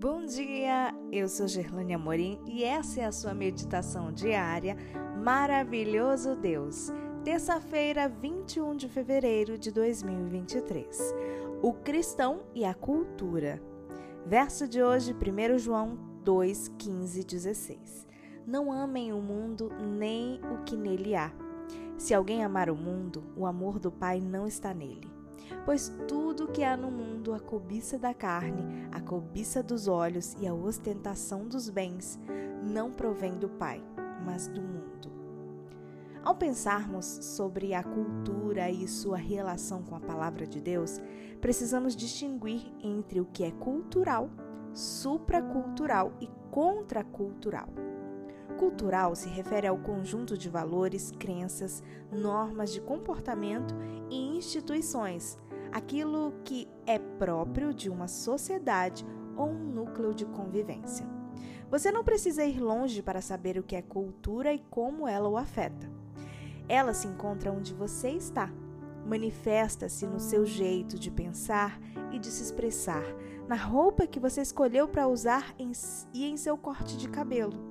Bom dia, eu sou Gerlane Amorim e essa é a sua meditação diária Maravilhoso Deus. Terça-feira, 21 de fevereiro de 2023. O cristão e a cultura. Verso de hoje, 1 João 2, 15 16. Não amem o mundo nem o que nele há. Se alguém amar o mundo, o amor do Pai não está nele. Pois tudo que há no mundo, a cobiça da carne, a cobiça dos olhos e a ostentação dos bens, não provém do Pai, mas do mundo. Ao pensarmos sobre a cultura e sua relação com a palavra de Deus, precisamos distinguir entre o que é cultural, supracultural e contracultural. Cultural se refere ao conjunto de valores, crenças, normas de comportamento e instituições, aquilo que é próprio de uma sociedade ou um núcleo de convivência. Você não precisa ir longe para saber o que é cultura e como ela o afeta. Ela se encontra onde você está. Manifesta-se no seu jeito de pensar e de se expressar, na roupa que você escolheu para usar e em seu corte de cabelo.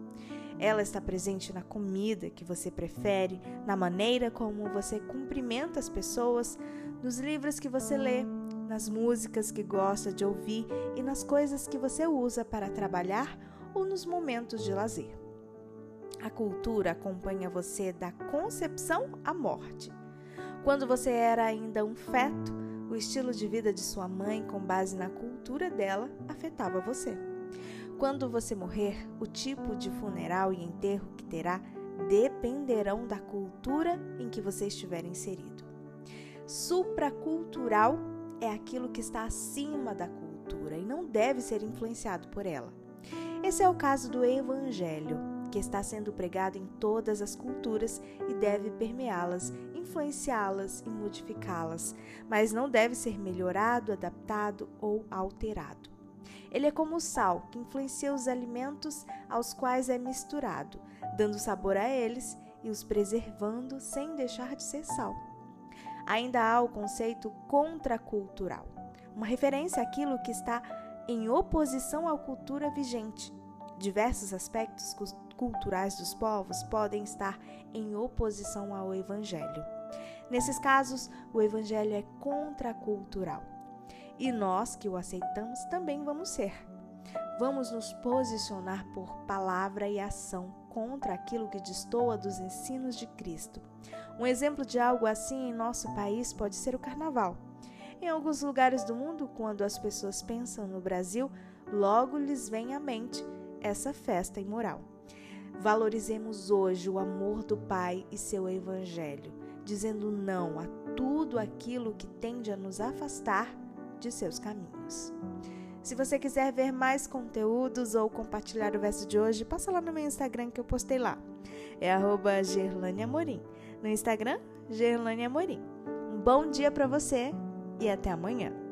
Ela está presente na comida que você prefere, na maneira como você cumprimenta as pessoas, nos livros que você lê, nas músicas que gosta de ouvir e nas coisas que você usa para trabalhar ou nos momentos de lazer. A cultura acompanha você da concepção à morte. Quando você era ainda um feto, o estilo de vida de sua mãe, com base na cultura dela, afetava você. Quando você morrer, o tipo de funeral e enterro que terá dependerão da cultura em que você estiver inserido. Supracultural é aquilo que está acima da cultura e não deve ser influenciado por ela. Esse é o caso do Evangelho, que está sendo pregado em todas as culturas e deve permeá-las, influenciá-las e modificá-las, mas não deve ser melhorado, adaptado ou alterado. Ele é como o sal, que influencia os alimentos aos quais é misturado, dando sabor a eles e os preservando sem deixar de ser sal. Ainda há o conceito contracultural, uma referência àquilo que está em oposição à cultura vigente. Diversos aspectos culturais dos povos podem estar em oposição ao evangelho. Nesses casos, o evangelho é contracultural e nós que o aceitamos também vamos ser. Vamos nos posicionar por palavra e ação contra aquilo que destoa dos ensinos de Cristo. Um exemplo de algo assim em nosso país pode ser o carnaval. Em alguns lugares do mundo, quando as pessoas pensam no Brasil, logo lhes vem à mente essa festa imoral. Valorizemos hoje o amor do Pai e seu Evangelho, dizendo não a tudo aquilo que tende a nos afastar de seus caminhos. Se você quiser ver mais conteúdos ou compartilhar o verso de hoje, passa lá no meu Instagram que eu postei lá. É arroba Amorim. No Instagram, Gerlane Amorim. Um bom dia para você e até amanhã.